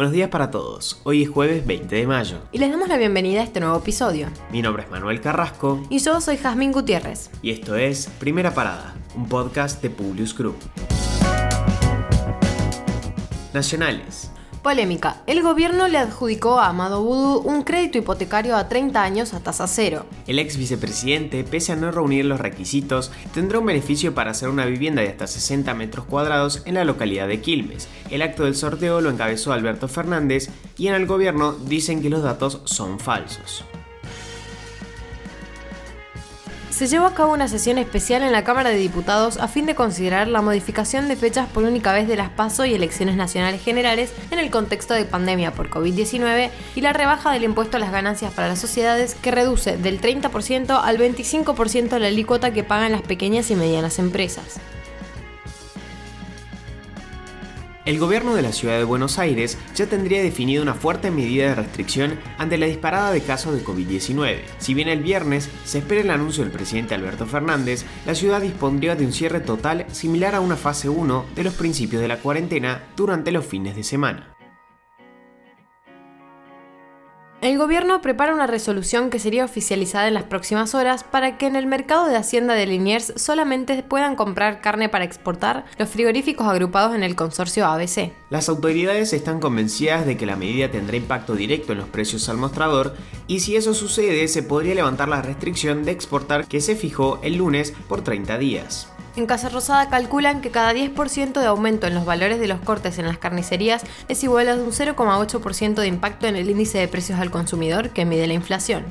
Buenos días para todos. Hoy es jueves 20 de mayo. Y les damos la bienvenida a este nuevo episodio. Mi nombre es Manuel Carrasco. Y yo soy Jazmín Gutiérrez. Y esto es Primera Parada, un podcast de Publius Group. Nacionales. Polémica. El gobierno le adjudicó a Amado Vudú un crédito hipotecario a 30 años a tasa cero. El ex vicepresidente, pese a no reunir los requisitos, tendrá un beneficio para hacer una vivienda de hasta 60 metros cuadrados en la localidad de Quilmes. El acto del sorteo lo encabezó Alberto Fernández y en el gobierno dicen que los datos son falsos. Se llevó a cabo una sesión especial en la Cámara de Diputados a fin de considerar la modificación de fechas por única vez de las PASO y elecciones nacionales generales en el contexto de pandemia por COVID-19 y la rebaja del impuesto a las ganancias para las sociedades que reduce del 30% al 25% la alícuota que pagan las pequeñas y medianas empresas. El gobierno de la ciudad de Buenos Aires ya tendría definido una fuerte medida de restricción ante la disparada de casos de COVID-19. Si bien el viernes se espera el anuncio del presidente Alberto Fernández, la ciudad dispondría de un cierre total similar a una fase 1 de los principios de la cuarentena durante los fines de semana. El gobierno prepara una resolución que sería oficializada en las próximas horas para que en el mercado de Hacienda de Liniers solamente puedan comprar carne para exportar los frigoríficos agrupados en el consorcio ABC. Las autoridades están convencidas de que la medida tendrá impacto directo en los precios al mostrador y si eso sucede se podría levantar la restricción de exportar que se fijó el lunes por 30 días. En Casa Rosada calculan que cada 10% de aumento en los valores de los cortes en las carnicerías es igual a un 0,8% de impacto en el índice de precios al consumidor que mide la inflación.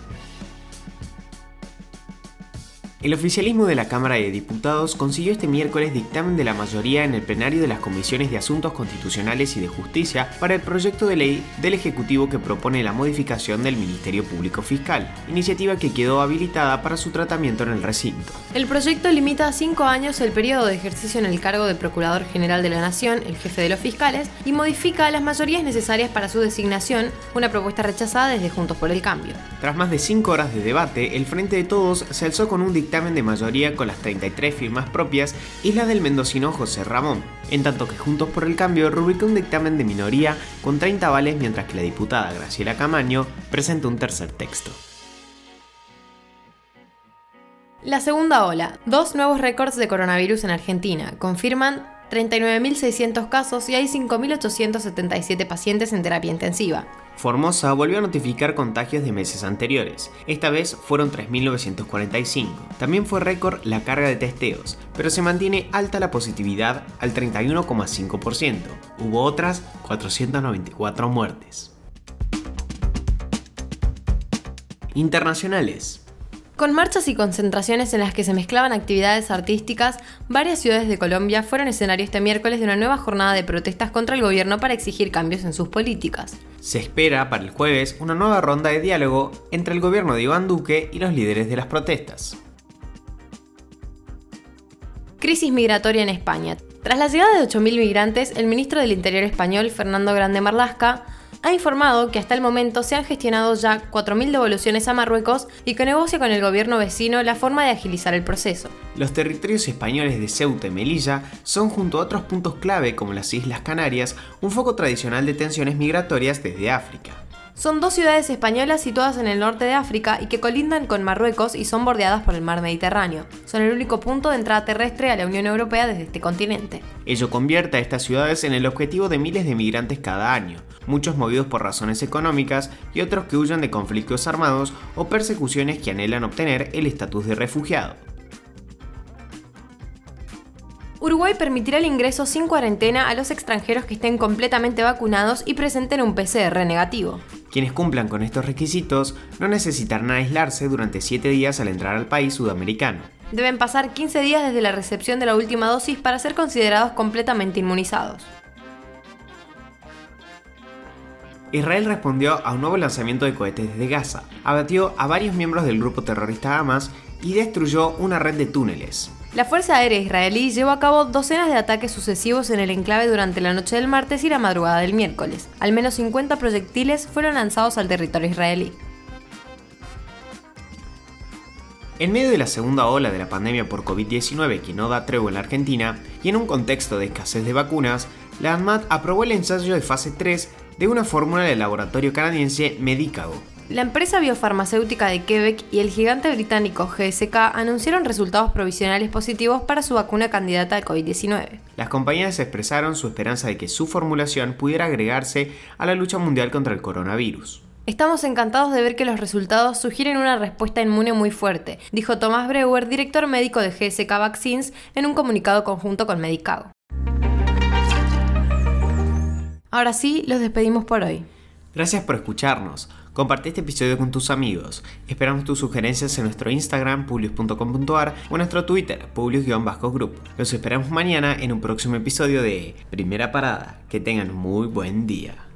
El oficialismo de la Cámara de Diputados consiguió este miércoles dictamen de la mayoría en el plenario de las Comisiones de Asuntos Constitucionales y de Justicia para el proyecto de ley del Ejecutivo que propone la modificación del Ministerio Público Fiscal, iniciativa que quedó habilitada para su tratamiento en el recinto. El proyecto limita a cinco años el periodo de ejercicio en el cargo de Procurador General de la Nación, el jefe de los fiscales, y modifica las mayorías necesarias para su designación, una propuesta rechazada desde Juntos por el Cambio. Tras más de cinco horas de debate, el Frente de Todos se alzó con un dictamen dictamen de mayoría con las 33 firmas propias y la del mendocino José Ramón, en tanto que Juntos por el Cambio rubricó un dictamen de minoría con 30 vales mientras que la diputada Graciela Camaño presentó un tercer texto. La segunda ola. Dos nuevos récords de coronavirus en Argentina. Confirman 39.600 casos y hay 5.877 pacientes en terapia intensiva. Formosa volvió a notificar contagios de meses anteriores. Esta vez fueron 3.945. También fue récord la carga de testeos, pero se mantiene alta la positividad al 31,5%. Hubo otras 494 muertes. Internacionales. Con marchas y concentraciones en las que se mezclaban actividades artísticas, varias ciudades de Colombia fueron escenario este miércoles de una nueva jornada de protestas contra el gobierno para exigir cambios en sus políticas. Se espera para el jueves una nueva ronda de diálogo entre el gobierno de Iván Duque y los líderes de las protestas. Crisis migratoria en España. Tras la llegada de 8.000 migrantes, el ministro del Interior español, Fernando Grande Marlasca, ha informado que hasta el momento se han gestionado ya 4.000 devoluciones a Marruecos y que negocia con el gobierno vecino la forma de agilizar el proceso. Los territorios españoles de Ceuta y Melilla son, junto a otros puntos clave como las Islas Canarias, un foco tradicional de tensiones migratorias desde África. Son dos ciudades españolas situadas en el norte de África y que colindan con Marruecos y son bordeadas por el mar Mediterráneo. Son el único punto de entrada terrestre a la Unión Europea desde este continente. Ello convierte a estas ciudades en el objetivo de miles de migrantes cada año, muchos movidos por razones económicas y otros que huyen de conflictos armados o persecuciones que anhelan obtener el estatus de refugiado. Uruguay permitirá el ingreso sin cuarentena a los extranjeros que estén completamente vacunados y presenten un PCR negativo. Quienes cumplan con estos requisitos no necesitarán aislarse durante 7 días al entrar al país sudamericano. Deben pasar 15 días desde la recepción de la última dosis para ser considerados completamente inmunizados. Israel respondió a un nuevo lanzamiento de cohetes desde Gaza, abatió a varios miembros del grupo terrorista Hamas y destruyó una red de túneles. La Fuerza Aérea Israelí llevó a cabo docenas de ataques sucesivos en el enclave durante la noche del martes y la madrugada del miércoles. Al menos 50 proyectiles fueron lanzados al territorio israelí. En medio de la segunda ola de la pandemia por COVID-19 que no da tregua en la Argentina y en un contexto de escasez de vacunas, la ANMAT aprobó el ensayo de fase 3 de una fórmula del laboratorio canadiense Medicago. La empresa biofarmacéutica de Quebec y el gigante británico GSK anunciaron resultados provisionales positivos para su vacuna candidata al COVID-19. Las compañías expresaron su esperanza de que su formulación pudiera agregarse a la lucha mundial contra el coronavirus. Estamos encantados de ver que los resultados sugieren una respuesta inmune muy fuerte, dijo Tomás Breuer, director médico de GSK Vaccines, en un comunicado conjunto con Medicago. Ahora sí, los despedimos por hoy. Gracias por escucharnos. Comparte este episodio con tus amigos. Esperamos tus sugerencias en nuestro Instagram, publius.com.ar o en nuestro Twitter, publius-group. Los esperamos mañana en un próximo episodio de Primera Parada. Que tengan muy buen día.